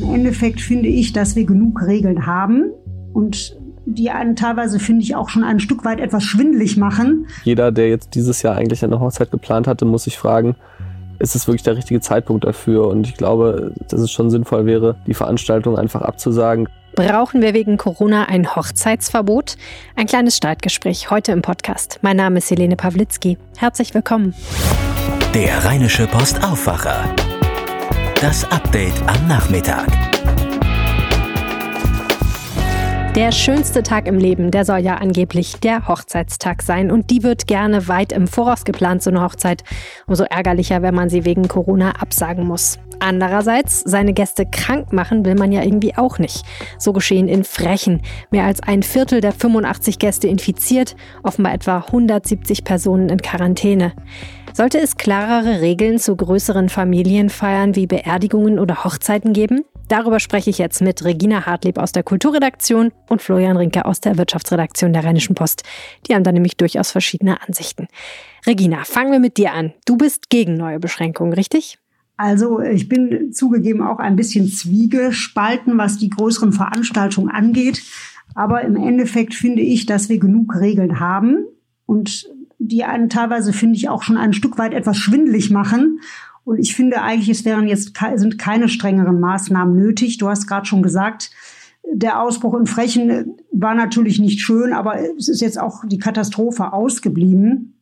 Im Endeffekt finde ich, dass wir genug Regeln haben und die einen teilweise, finde ich, auch schon ein Stück weit etwas schwindlig machen. Jeder, der jetzt dieses Jahr eigentlich eine Hochzeit geplant hatte, muss sich fragen, ist es wirklich der richtige Zeitpunkt dafür? Und ich glaube, dass es schon sinnvoll wäre, die Veranstaltung einfach abzusagen. Brauchen wir wegen Corona ein Hochzeitsverbot? Ein kleines Streitgespräch heute im Podcast. Mein Name ist Helene Pawlitzki. Herzlich willkommen. Der Rheinische Post Aufwacher. Das Update am Nachmittag. Der schönste Tag im Leben, der soll ja angeblich der Hochzeitstag sein. Und die wird gerne weit im Voraus geplant, so eine Hochzeit. Umso ärgerlicher, wenn man sie wegen Corona absagen muss. Andererseits, seine Gäste krank machen will man ja irgendwie auch nicht. So geschehen in Frechen. Mehr als ein Viertel der 85 Gäste infiziert, offenbar etwa 170 Personen in Quarantäne. Sollte es klarere Regeln zu größeren Familienfeiern wie Beerdigungen oder Hochzeiten geben? Darüber spreche ich jetzt mit Regina Hartlieb aus der Kulturredaktion und Florian Rinke aus der Wirtschaftsredaktion der Rheinischen Post. Die haben da nämlich durchaus verschiedene Ansichten. Regina, fangen wir mit dir an. Du bist gegen neue Beschränkungen, richtig? Also ich bin zugegeben auch ein bisschen zwiegespalten, was die größeren Veranstaltungen angeht. Aber im Endeffekt finde ich, dass wir genug Regeln haben und die einen teilweise, finde ich, auch schon ein Stück weit etwas schwindlig machen. Und ich finde eigentlich, es wären jetzt sind keine strengeren Maßnahmen nötig. Du hast gerade schon gesagt, der Ausbruch in Frechen war natürlich nicht schön, aber es ist jetzt auch die Katastrophe ausgeblieben.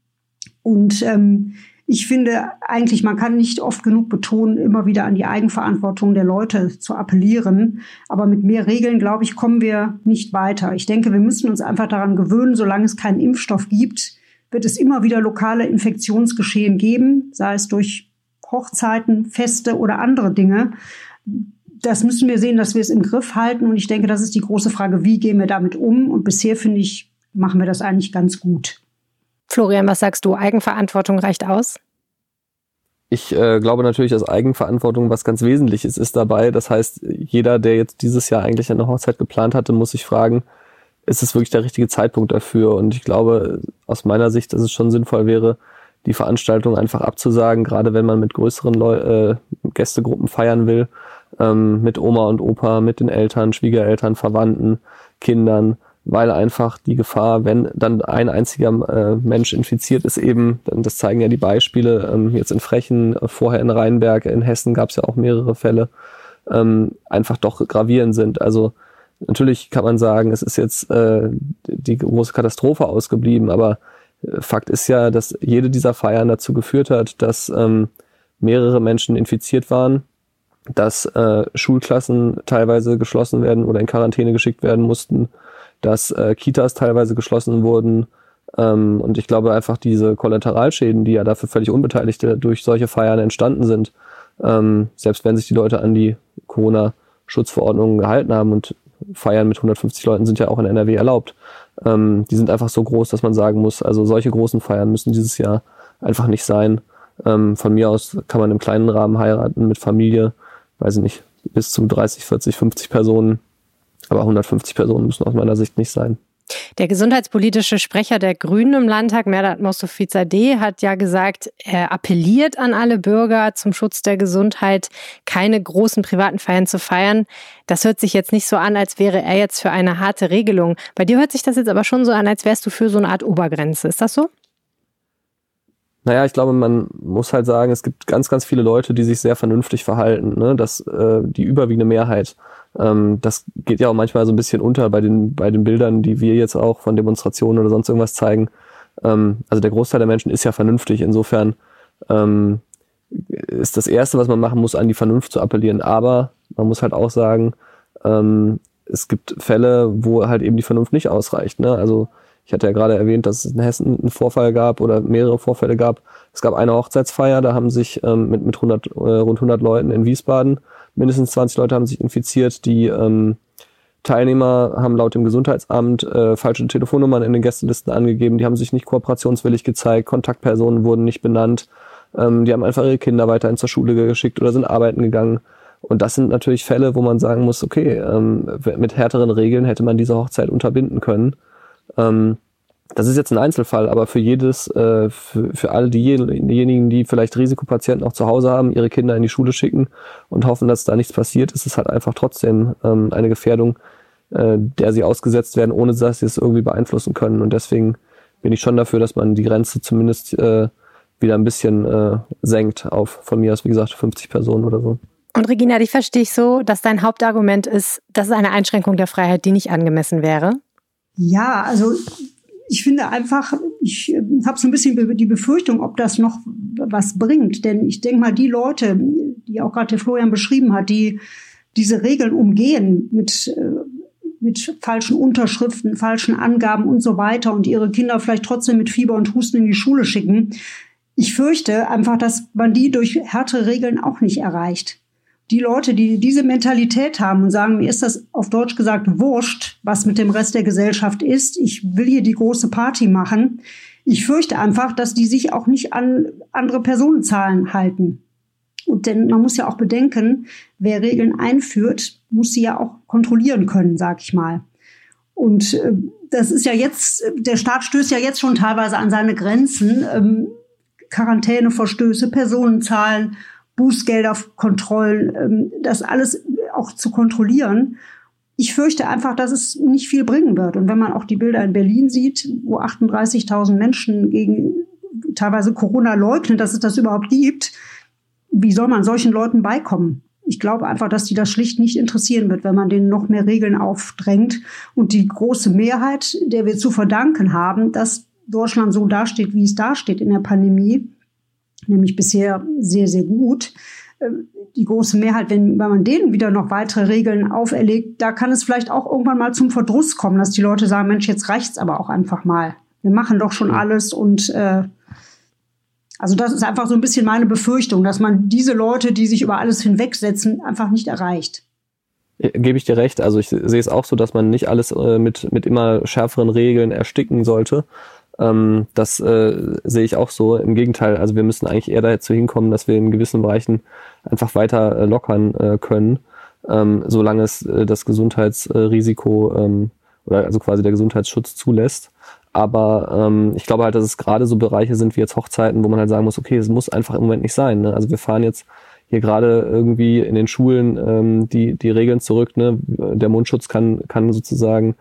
Und ähm, ich finde eigentlich, man kann nicht oft genug betonen, immer wieder an die Eigenverantwortung der Leute zu appellieren. Aber mit mehr Regeln, glaube ich, kommen wir nicht weiter. Ich denke, wir müssen uns einfach daran gewöhnen, solange es keinen Impfstoff gibt, wird es immer wieder lokale Infektionsgeschehen geben, sei es durch Hochzeiten, Feste oder andere Dinge. Das müssen wir sehen, dass wir es im Griff halten. Und ich denke, das ist die große Frage, wie gehen wir damit um? Und bisher, finde ich, machen wir das eigentlich ganz gut. Florian, was sagst du? Eigenverantwortung reicht aus? Ich äh, glaube natürlich, dass Eigenverantwortung was ganz Wesentliches ist dabei. Das heißt, jeder, der jetzt dieses Jahr eigentlich eine Hochzeit geplant hatte, muss sich fragen, ist es wirklich der richtige Zeitpunkt dafür? Und ich glaube, aus meiner Sicht, dass es schon sinnvoll wäre, die Veranstaltung einfach abzusagen, gerade wenn man mit größeren Leu äh, Gästegruppen feiern will, ähm, mit Oma und Opa, mit den Eltern, Schwiegereltern, Verwandten, Kindern, weil einfach die Gefahr, wenn dann ein einziger äh, Mensch infiziert ist, eben, das zeigen ja die Beispiele, ähm, jetzt in Frechen, äh, vorher in Rheinberg, in Hessen gab es ja auch mehrere Fälle, ähm, einfach doch gravierend sind. Also natürlich kann man sagen, es ist jetzt äh, die große Katastrophe ausgeblieben, aber Fakt ist ja, dass jede dieser Feiern dazu geführt hat, dass ähm, mehrere Menschen infiziert waren, dass äh, Schulklassen teilweise geschlossen werden oder in Quarantäne geschickt werden mussten, dass äh, Kitas teilweise geschlossen wurden. Ähm, und ich glaube einfach diese Kollateralschäden, die ja dafür völlig Unbeteiligte durch solche Feiern entstanden sind, ähm, selbst wenn sich die Leute an die Corona-Schutzverordnungen gehalten haben und Feiern mit 150 Leuten sind ja auch in NRW erlaubt, ähm, die sind einfach so groß, dass man sagen muss, also solche großen Feiern müssen dieses Jahr einfach nicht sein. Ähm, von mir aus kann man im kleinen Rahmen heiraten mit Familie, weiß ich nicht, bis zu 30, 40, 50 Personen. Aber 150 Personen müssen aus meiner Sicht nicht sein. Der gesundheitspolitische Sprecher der Grünen im Landtag, Merdat Mostofizadeh, hat ja gesagt, er appelliert an alle Bürger zum Schutz der Gesundheit, keine großen privaten Feiern zu feiern. Das hört sich jetzt nicht so an, als wäre er jetzt für eine harte Regelung. Bei dir hört sich das jetzt aber schon so an, als wärst du für so eine Art Obergrenze. Ist das so? Naja, ich glaube, man muss halt sagen, es gibt ganz, ganz viele Leute, die sich sehr vernünftig verhalten. Ne? Das, äh, die überwiegende Mehrheit. Ähm, das geht ja auch manchmal so ein bisschen unter bei den, bei den Bildern, die wir jetzt auch von Demonstrationen oder sonst irgendwas zeigen. Ähm, also der Großteil der Menschen ist ja vernünftig. Insofern ähm, ist das Erste, was man machen muss, an die Vernunft zu appellieren. Aber man muss halt auch sagen, ähm, es gibt Fälle, wo halt eben die Vernunft nicht ausreicht. Ne? Also ich hatte ja gerade erwähnt, dass es in Hessen einen Vorfall gab oder mehrere Vorfälle gab. Es gab eine Hochzeitsfeier, da haben sich ähm, mit, mit 100, äh, rund 100 Leuten in Wiesbaden mindestens 20 Leute haben sich infiziert. Die ähm, Teilnehmer haben laut dem Gesundheitsamt äh, falsche Telefonnummern in den Gästelisten angegeben. Die haben sich nicht kooperationswillig gezeigt. Kontaktpersonen wurden nicht benannt. Ähm, die haben einfach ihre Kinder weiterhin zur Schule geschickt oder sind arbeiten gegangen. Und das sind natürlich Fälle, wo man sagen muss, okay, ähm, mit härteren Regeln hätte man diese Hochzeit unterbinden können. Ähm, das ist jetzt ein Einzelfall, aber für jedes, äh, für, für all diejenigen, die vielleicht Risikopatienten auch zu Hause haben, ihre Kinder in die Schule schicken und hoffen, dass da nichts passiert, ist es halt einfach trotzdem ähm, eine Gefährdung, äh, der sie ausgesetzt werden, ohne dass sie es irgendwie beeinflussen können. Und deswegen bin ich schon dafür, dass man die Grenze zumindest äh, wieder ein bisschen äh, senkt auf von mir aus, wie gesagt, 50 Personen oder so. Und Regina, dich verstehe ich so, dass dein Hauptargument ist, das ist eine Einschränkung der Freiheit, die nicht angemessen wäre. Ja, also ich finde einfach, ich äh, habe so ein bisschen die Befürchtung, ob das noch was bringt. Denn ich denke mal, die Leute, die auch gerade Florian beschrieben hat, die diese Regeln umgehen mit, äh, mit falschen Unterschriften, falschen Angaben und so weiter und ihre Kinder vielleicht trotzdem mit Fieber und Husten in die Schule schicken. Ich fürchte einfach, dass man die durch härtere Regeln auch nicht erreicht die Leute, die diese Mentalität haben und sagen, mir ist das auf Deutsch gesagt wurscht, was mit dem Rest der Gesellschaft ist, ich will hier die große Party machen. Ich fürchte einfach, dass die sich auch nicht an andere Personenzahlen halten. Und denn man muss ja auch bedenken, wer Regeln einführt, muss sie ja auch kontrollieren können, sag ich mal. Und äh, das ist ja jetzt, der Staat stößt ja jetzt schon teilweise an seine Grenzen. Ähm, Quarantäneverstöße, Personenzahlen Bußgelder, Kontrollen, ähm, das alles auch zu kontrollieren. Ich fürchte einfach, dass es nicht viel bringen wird. Und wenn man auch die Bilder in Berlin sieht, wo 38.000 Menschen gegen teilweise Corona leugnen, dass es das überhaupt gibt, wie soll man solchen Leuten beikommen? Ich glaube einfach, dass die das schlicht nicht interessieren wird, wenn man denen noch mehr Regeln aufdrängt. Und die große Mehrheit, der wir zu verdanken haben, dass Deutschland so dasteht, wie es dasteht in der Pandemie, nämlich bisher sehr, sehr gut. Ähm, die große Mehrheit, wenn, wenn man denen wieder noch weitere Regeln auferlegt, da kann es vielleicht auch irgendwann mal zum Verdruss kommen, dass die Leute sagen, Mensch, jetzt reicht's aber auch einfach mal. Wir machen doch schon alles und äh, also das ist einfach so ein bisschen meine Befürchtung, dass man diese Leute, die sich über alles hinwegsetzen, einfach nicht erreicht. Gebe ich dir recht. Also ich sehe es auch so, dass man nicht alles äh, mit, mit immer schärferen Regeln ersticken sollte, ähm, das äh, sehe ich auch so. Im Gegenteil, also wir müssen eigentlich eher dazu hinkommen, dass wir in gewissen Bereichen einfach weiter äh, lockern äh, können, ähm, solange es äh, das Gesundheitsrisiko ähm, oder also quasi der Gesundheitsschutz zulässt. Aber ähm, ich glaube halt, dass es gerade so Bereiche sind wie jetzt Hochzeiten, wo man halt sagen muss, okay, es muss einfach im Moment nicht sein. Ne? Also wir fahren jetzt hier gerade irgendwie in den Schulen ähm, die, die Regeln zurück. Ne? Der Mundschutz kann, kann sozusagen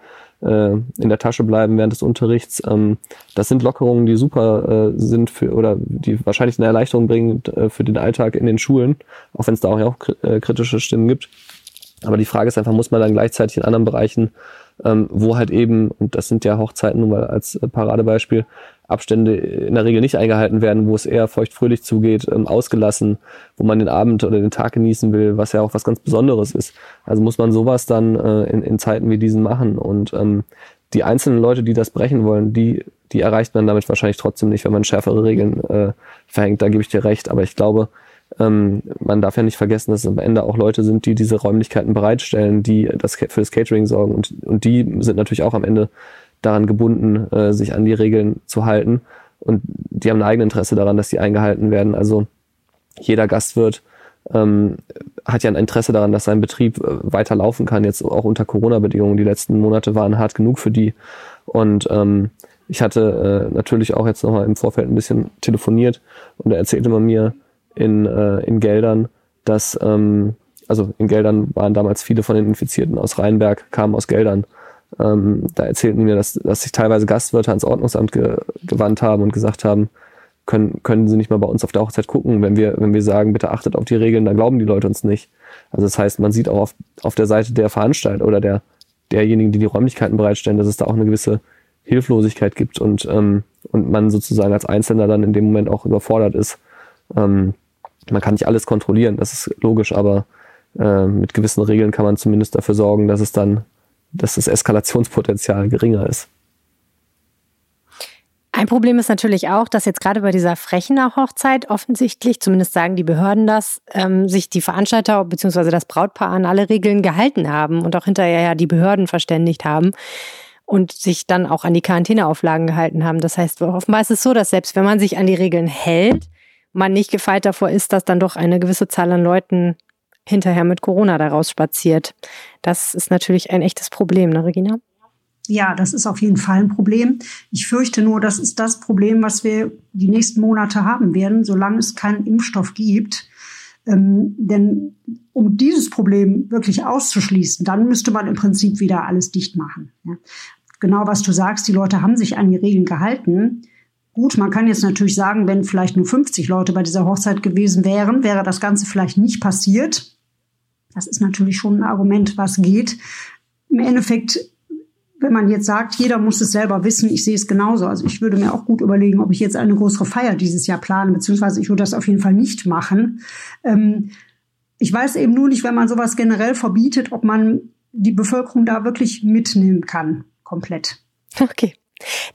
äh, in der Tasche bleiben während des Unterrichts. Ähm, das sind Lockerungen, die super äh, sind für oder die wahrscheinlich eine Erleichterung bringen äh, für den Alltag in den Schulen, auch wenn es da auch, ja auch äh, kritische Stimmen gibt. Aber die Frage ist einfach, muss man dann gleichzeitig in anderen Bereichen, ähm, wo halt eben, und das sind ja Hochzeiten nun mal als äh, Paradebeispiel, Abstände in der Regel nicht eingehalten werden, wo es eher feuchtfröhlich zugeht, ähm, ausgelassen, wo man den Abend oder den Tag genießen will, was ja auch was ganz Besonderes ist. Also muss man sowas dann äh, in, in Zeiten wie diesen machen. Und ähm, die einzelnen Leute, die das brechen wollen, die, die erreicht man damit wahrscheinlich trotzdem nicht, wenn man schärfere Regeln äh, verhängt. Da gebe ich dir recht. Aber ich glaube, ähm, man darf ja nicht vergessen, dass es am Ende auch Leute sind, die diese Räumlichkeiten bereitstellen, die das für das Catering sorgen. Und, und die sind natürlich auch am Ende daran gebunden, äh, sich an die Regeln zu halten. Und die haben ein eigenes Interesse daran, dass die eingehalten werden. Also jeder Gastwirt ähm, hat ja ein Interesse daran, dass sein Betrieb äh, weiterlaufen kann, jetzt auch unter Corona-Bedingungen. Die letzten Monate waren hart genug für die. Und ähm, ich hatte äh, natürlich auch jetzt nochmal im Vorfeld ein bisschen telefoniert und er erzählte man mir in, äh, in Geldern, dass, ähm, also in Geldern waren damals viele von den Infizierten aus Rheinberg, kamen aus Geldern ähm, da erzählten mir, dass, dass sich teilweise Gastwirte ans Ordnungsamt ge gewandt haben und gesagt haben, können, können Sie nicht mal bei uns auf der Hochzeit gucken, wenn wir, wenn wir sagen, bitte achtet auf die Regeln, dann glauben die Leute uns nicht. Also das heißt, man sieht auch auf, auf der Seite der Veranstalter oder der, derjenigen, die die Räumlichkeiten bereitstellen, dass es da auch eine gewisse Hilflosigkeit gibt und, ähm, und man sozusagen als Einzelner dann in dem Moment auch überfordert ist. Ähm, man kann nicht alles kontrollieren, das ist logisch, aber äh, mit gewissen Regeln kann man zumindest dafür sorgen, dass es dann dass das Eskalationspotenzial geringer ist. Ein Problem ist natürlich auch, dass jetzt gerade bei dieser Frechener Hochzeit offensichtlich, zumindest sagen die Behörden das, ähm, sich die Veranstalter bzw. das Brautpaar an alle Regeln gehalten haben und auch hinterher ja die Behörden verständigt haben und sich dann auch an die Quarantäneauflagen gehalten haben. Das heißt, offenbar ist es so, dass selbst wenn man sich an die Regeln hält, man nicht gefeit davor ist, dass dann doch eine gewisse Zahl an Leuten hinterher mit Corona daraus spaziert. Das ist natürlich ein echtes Problem, ne, Regina? Ja, das ist auf jeden Fall ein Problem. Ich fürchte nur, das ist das Problem, was wir die nächsten Monate haben werden, solange es keinen Impfstoff gibt. Ähm, denn um dieses Problem wirklich auszuschließen, dann müsste man im Prinzip wieder alles dicht machen. Ja. Genau was du sagst, die Leute haben sich an die Regeln gehalten. Gut, man kann jetzt natürlich sagen, wenn vielleicht nur 50 Leute bei dieser Hochzeit gewesen wären, wäre das Ganze vielleicht nicht passiert. Das ist natürlich schon ein Argument, was geht. Im Endeffekt wenn man jetzt sagt, jeder muss es selber wissen, ich sehe es genauso. Also ich würde mir auch gut überlegen, ob ich jetzt eine größere Feier dieses Jahr plane, beziehungsweise ich würde das auf jeden Fall nicht machen. Ähm, ich weiß eben nur nicht, wenn man sowas generell verbietet, ob man die Bevölkerung da wirklich mitnehmen kann, komplett. Okay.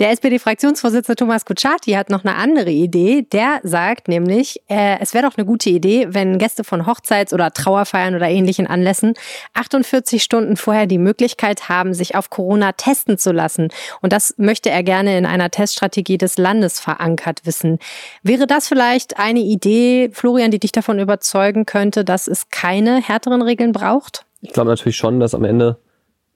Der SPD-Fraktionsvorsitzende Thomas Kutschaty hat noch eine andere Idee. Der sagt nämlich, äh, es wäre doch eine gute Idee, wenn Gäste von Hochzeits- oder Trauerfeiern oder ähnlichen Anlässen 48 Stunden vorher die Möglichkeit haben, sich auf Corona testen zu lassen. Und das möchte er gerne in einer Teststrategie des Landes verankert wissen. Wäre das vielleicht eine Idee, Florian, die dich davon überzeugen könnte, dass es keine härteren Regeln braucht? Ich glaube natürlich schon, dass am Ende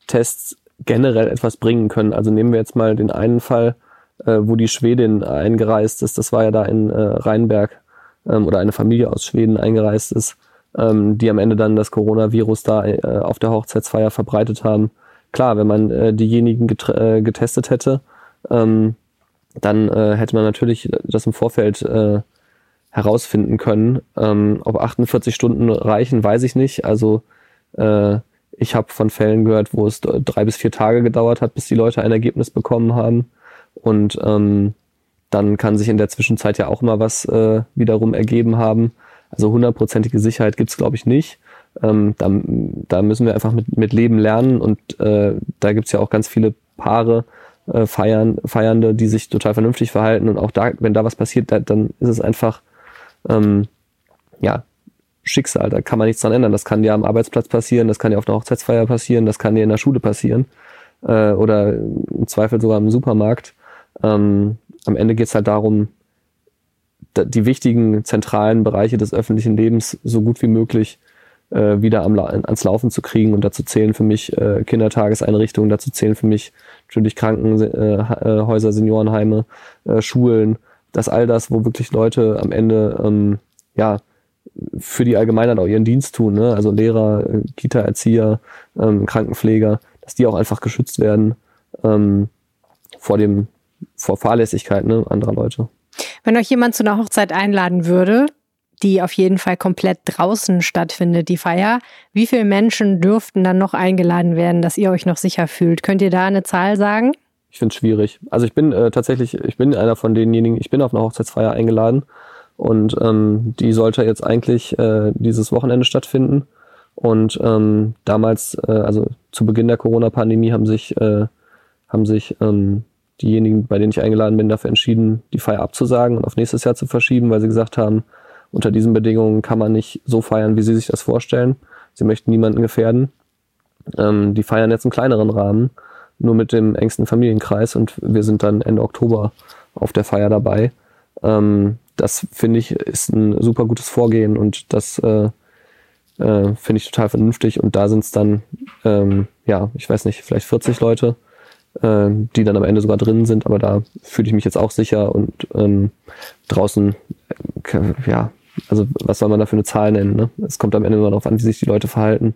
Tests generell etwas bringen können. Also nehmen wir jetzt mal den einen Fall, äh, wo die Schwedin eingereist ist. Das war ja da in äh, Rheinberg ähm, oder eine Familie aus Schweden eingereist ist, ähm, die am Ende dann das Coronavirus da äh, auf der Hochzeitsfeier verbreitet haben. Klar, wenn man äh, diejenigen äh, getestet hätte, ähm, dann äh, hätte man natürlich das im Vorfeld äh, herausfinden können. Ähm, ob 48 Stunden reichen, weiß ich nicht. Also äh, ich habe von Fällen gehört, wo es drei bis vier Tage gedauert hat, bis die Leute ein Ergebnis bekommen haben. Und ähm, dann kann sich in der Zwischenzeit ja auch mal was äh, wiederum ergeben haben. Also hundertprozentige Sicherheit gibt's glaube ich, nicht. Ähm, da, da müssen wir einfach mit, mit Leben lernen und äh, da gibt's ja auch ganz viele Paare, äh, Feiern, Feiernde, die sich total vernünftig verhalten und auch da, wenn da was passiert, da, dann ist es einfach ähm, ja Schicksal, da kann man nichts dran ändern. Das kann dir am Arbeitsplatz passieren, das kann dir auf einer Hochzeitsfeier passieren, das kann dir in der Schule passieren äh, oder im Zweifel sogar im Supermarkt. Ähm, am Ende geht's halt darum, die wichtigen zentralen Bereiche des öffentlichen Lebens so gut wie möglich äh, wieder am, ans Laufen zu kriegen. Und dazu zählen für mich äh, Kindertageseinrichtungen, dazu zählen für mich natürlich Krankenhäuser, äh, Seniorenheime, äh, Schulen, dass all das, wo wirklich Leute am Ende ähm, ja für die Allgemeinheit auch ihren Dienst tun, ne? also Lehrer, äh, Kita-Erzieher, ähm, Krankenpfleger, dass die auch einfach geschützt werden ähm, vor dem vor Fahrlässigkeit ne, anderer Leute. Wenn euch jemand zu einer Hochzeit einladen würde, die auf jeden Fall komplett draußen stattfindet, die Feier, wie viele Menschen dürften dann noch eingeladen werden, dass ihr euch noch sicher fühlt? Könnt ihr da eine Zahl sagen? Ich finde es schwierig. Also ich bin äh, tatsächlich, ich bin einer von denjenigen, ich bin auf eine Hochzeitsfeier eingeladen und ähm, die sollte jetzt eigentlich äh, dieses Wochenende stattfinden. Und ähm, damals, äh, also zu Beginn der Corona-Pandemie, haben sich, äh, haben sich ähm, diejenigen, bei denen ich eingeladen bin, dafür entschieden, die Feier abzusagen und auf nächstes Jahr zu verschieben, weil sie gesagt haben, unter diesen Bedingungen kann man nicht so feiern, wie sie sich das vorstellen. Sie möchten niemanden gefährden. Ähm, die feiern jetzt einen kleineren Rahmen, nur mit dem engsten Familienkreis und wir sind dann Ende Oktober auf der Feier dabei. Ähm, das finde ich ist ein super gutes Vorgehen und das äh, äh, finde ich total vernünftig. Und da sind es dann, ähm, ja, ich weiß nicht, vielleicht 40 Leute, äh, die dann am Ende sogar drin sind, aber da fühle ich mich jetzt auch sicher und ähm, draußen, äh, ja, also was soll man da für eine Zahl nennen? Ne? Es kommt am Ende immer darauf an, wie sich die Leute verhalten.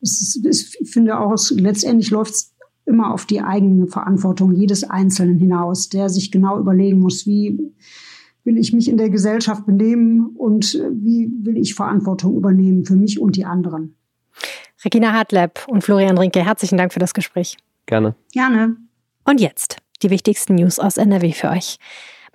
Ich finde auch, letztendlich läuft es immer auf die eigene Verantwortung jedes Einzelnen hinaus, der sich genau überlegen muss, wie will ich mich in der Gesellschaft benehmen und äh, wie will ich Verantwortung übernehmen für mich und die anderen. Regina Hartleb und Florian Rinke, herzlichen Dank für das Gespräch. Gerne. Gerne. Und jetzt die wichtigsten News aus NRW für euch.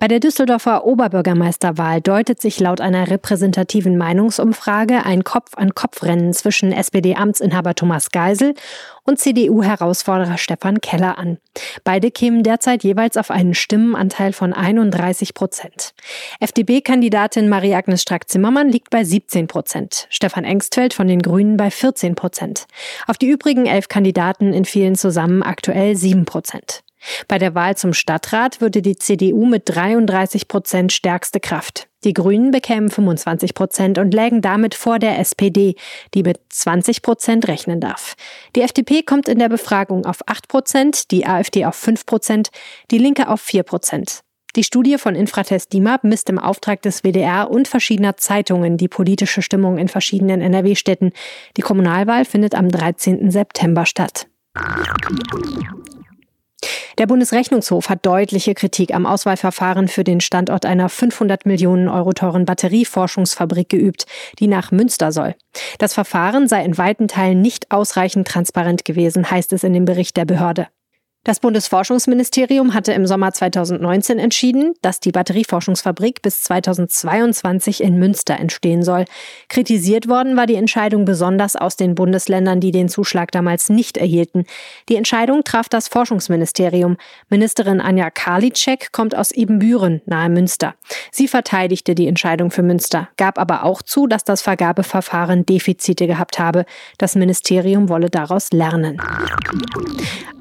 Bei der Düsseldorfer Oberbürgermeisterwahl deutet sich laut einer repräsentativen Meinungsumfrage ein Kopf-an-Kopf-Rennen zwischen SPD-Amtsinhaber Thomas Geisel und CDU-Herausforderer Stefan Keller an. Beide kämen derzeit jeweils auf einen Stimmenanteil von 31 Prozent. FDP-Kandidatin Marie-Agnes Strack-Zimmermann liegt bei 17 Prozent, Stefan Engstfeld von den Grünen bei 14 Prozent. Auf die übrigen elf Kandidaten entfielen zusammen aktuell 7 Prozent. Bei der Wahl zum Stadtrat würde die CDU mit 33 Prozent stärkste Kraft. Die Grünen bekämen 25 Prozent und lägen damit vor der SPD, die mit 20 Prozent rechnen darf. Die FDP kommt in der Befragung auf 8 Prozent, die AfD auf 5 Prozent, die Linke auf 4 Prozent. Die Studie von Infratest DIMAP misst im Auftrag des WDR und verschiedener Zeitungen die politische Stimmung in verschiedenen NRW-Städten. Die Kommunalwahl findet am 13. September statt. Der Bundesrechnungshof hat deutliche Kritik am Auswahlverfahren für den Standort einer 500 Millionen Euro teuren Batterieforschungsfabrik geübt, die nach Münster soll. Das Verfahren sei in weiten Teilen nicht ausreichend transparent gewesen, heißt es in dem Bericht der Behörde. Das Bundesforschungsministerium hatte im Sommer 2019 entschieden, dass die Batterieforschungsfabrik bis 2022 in Münster entstehen soll. Kritisiert worden war die Entscheidung besonders aus den Bundesländern, die den Zuschlag damals nicht erhielten. Die Entscheidung traf das Forschungsministerium. Ministerin Anja Karliczek kommt aus Ebenbüren nahe Münster. Sie verteidigte die Entscheidung für Münster, gab aber auch zu, dass das Vergabeverfahren Defizite gehabt habe. Das Ministerium wolle daraus lernen.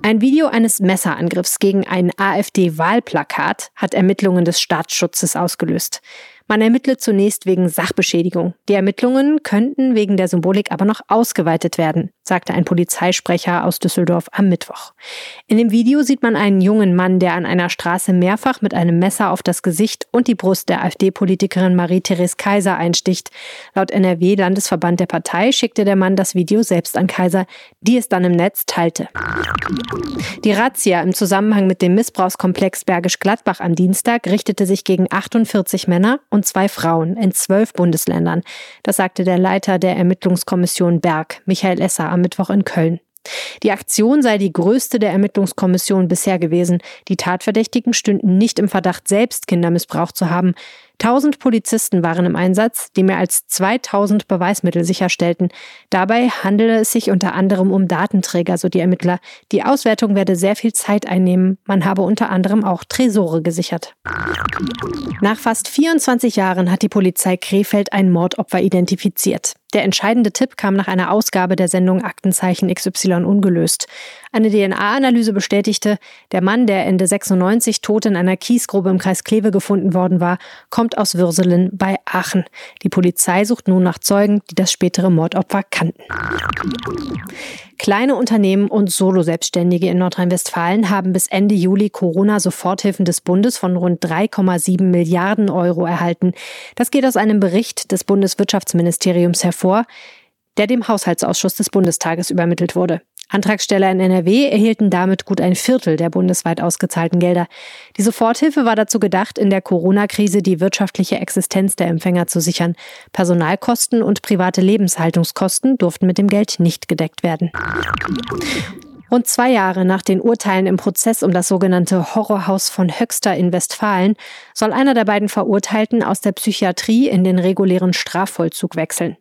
Ein Video eines Messerangriffs gegen ein AfD-Wahlplakat hat Ermittlungen des Staatsschutzes ausgelöst. Man ermittle zunächst wegen Sachbeschädigung. Die Ermittlungen könnten wegen der Symbolik aber noch ausgeweitet werden, sagte ein Polizeisprecher aus Düsseldorf am Mittwoch. In dem Video sieht man einen jungen Mann, der an einer Straße mehrfach mit einem Messer auf das Gesicht und die Brust der AfD-Politikerin Marie-Therese Kaiser einsticht. Laut NRW-Landesverband der Partei schickte der Mann das Video selbst an Kaiser, die es dann im Netz teilte. Die Razzia im Zusammenhang mit dem Missbrauchskomplex Bergisch Gladbach am Dienstag richtete sich gegen 48 Männer zwei Frauen in zwölf Bundesländern. Das sagte der Leiter der Ermittlungskommission Berg, Michael Esser, am Mittwoch in Köln. Die Aktion sei die größte der Ermittlungskommission bisher gewesen. Die Tatverdächtigen stünden nicht im Verdacht, selbst Kinder missbraucht zu haben. 1000 Polizisten waren im Einsatz, die mehr als 2000 Beweismittel sicherstellten. Dabei handele es sich unter anderem um Datenträger, so die Ermittler. Die Auswertung werde sehr viel Zeit einnehmen. Man habe unter anderem auch Tresore gesichert. Nach fast 24 Jahren hat die Polizei Krefeld ein Mordopfer identifiziert. Der entscheidende Tipp kam nach einer Ausgabe der Sendung Aktenzeichen XY ungelöst. Eine DNA-Analyse bestätigte, der Mann, der Ende 96 tot in einer Kiesgrube im Kreis Kleve gefunden worden war, kommt aus Würselen bei Aachen. Die Polizei sucht nun nach Zeugen, die das spätere Mordopfer kannten. Kleine Unternehmen und Solo-Selbstständige in Nordrhein-Westfalen haben bis Ende Juli Corona-Soforthilfen des Bundes von rund 3,7 Milliarden Euro erhalten. Das geht aus einem Bericht des Bundeswirtschaftsministeriums hervor, der dem Haushaltsausschuss des Bundestages übermittelt wurde. Antragsteller in NRW erhielten damit gut ein Viertel der bundesweit ausgezahlten Gelder. Die Soforthilfe war dazu gedacht, in der Corona-Krise die wirtschaftliche Existenz der Empfänger zu sichern. Personalkosten und private Lebenshaltungskosten durften mit dem Geld nicht gedeckt werden. Rund zwei Jahre nach den Urteilen im Prozess um das sogenannte Horrorhaus von Höxter in Westfalen soll einer der beiden Verurteilten aus der Psychiatrie in den regulären Strafvollzug wechseln.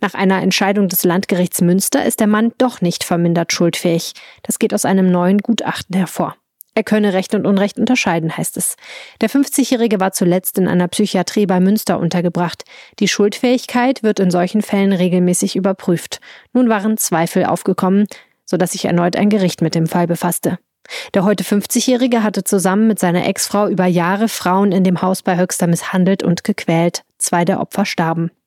Nach einer Entscheidung des Landgerichts Münster ist der Mann doch nicht vermindert schuldfähig. Das geht aus einem neuen Gutachten hervor. Er könne Recht und Unrecht unterscheiden, heißt es. Der 50-Jährige war zuletzt in einer Psychiatrie bei Münster untergebracht. Die Schuldfähigkeit wird in solchen Fällen regelmäßig überprüft. Nun waren Zweifel aufgekommen, sodass sich erneut ein Gericht mit dem Fall befasste. Der heute 50-Jährige hatte zusammen mit seiner Ex-Frau über Jahre Frauen in dem Haus bei Höxter misshandelt und gequält. Zwei der Opfer starben.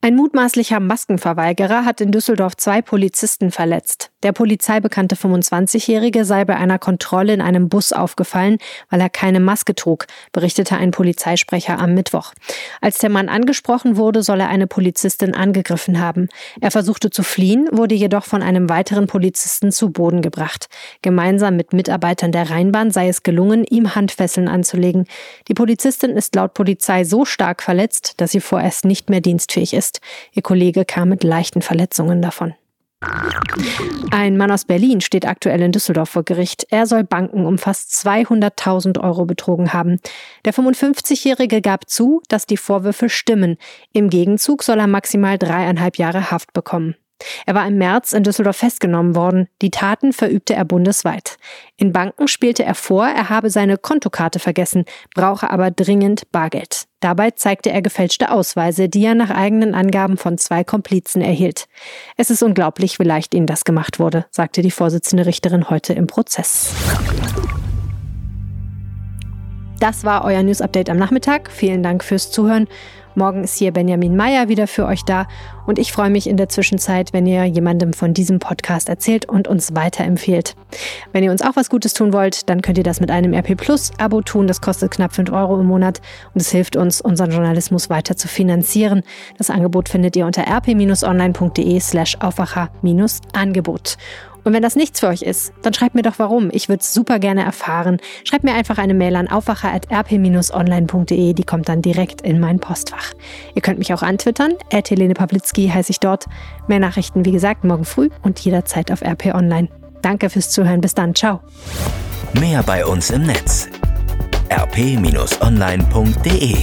Ein mutmaßlicher Maskenverweigerer hat in Düsseldorf zwei Polizisten verletzt. Der polizeibekannte 25-Jährige sei bei einer Kontrolle in einem Bus aufgefallen, weil er keine Maske trug, berichtete ein Polizeisprecher am Mittwoch. Als der Mann angesprochen wurde, soll er eine Polizistin angegriffen haben. Er versuchte zu fliehen, wurde jedoch von einem weiteren Polizisten zu Boden gebracht. Gemeinsam mit Mitarbeitern der Rheinbahn sei es gelungen, ihm Handfesseln anzulegen. Die Polizistin ist laut Polizei so stark verletzt, dass sie vorerst nicht mehr dienstfähig ist ist. Ihr Kollege kam mit leichten Verletzungen davon. Ein Mann aus Berlin steht aktuell in Düsseldorf vor Gericht. Er soll Banken um fast 200.000 Euro betrogen haben. Der 55-Jährige gab zu, dass die Vorwürfe stimmen. Im Gegenzug soll er maximal dreieinhalb Jahre Haft bekommen. Er war im März in Düsseldorf festgenommen worden. Die Taten verübte er bundesweit. In Banken spielte er vor, er habe seine Kontokarte vergessen, brauche aber dringend Bargeld. Dabei zeigte er gefälschte Ausweise, die er nach eigenen Angaben von zwei Komplizen erhielt. Es ist unglaublich, wie leicht ihnen das gemacht wurde, sagte die Vorsitzende Richterin heute im Prozess. Das war euer News Update am Nachmittag. Vielen Dank fürs Zuhören. Morgen ist hier Benjamin Meyer wieder für euch da und ich freue mich in der Zwischenzeit, wenn ihr jemandem von diesem Podcast erzählt und uns weiterempfehlt. Wenn ihr uns auch was Gutes tun wollt, dann könnt ihr das mit einem RP Plus Abo tun. Das kostet knapp 5 Euro im Monat und es hilft uns, unseren Journalismus weiter zu finanzieren. Das Angebot findet ihr unter rp-online.de slash Aufwacher-Angebot. Und wenn das nichts für euch ist, dann schreibt mir doch warum. Ich würde es super gerne erfahren. Schreibt mir einfach eine Mail an aufwacher.rp-online.de. Die kommt dann direkt in mein Postfach. Ihr könnt mich auch antwittern. Helene Pawlitzki heiße ich dort. Mehr Nachrichten, wie gesagt, morgen früh und jederzeit auf RP Online. Danke fürs Zuhören. Bis dann. Ciao. Mehr bei uns im Netz rp-online.de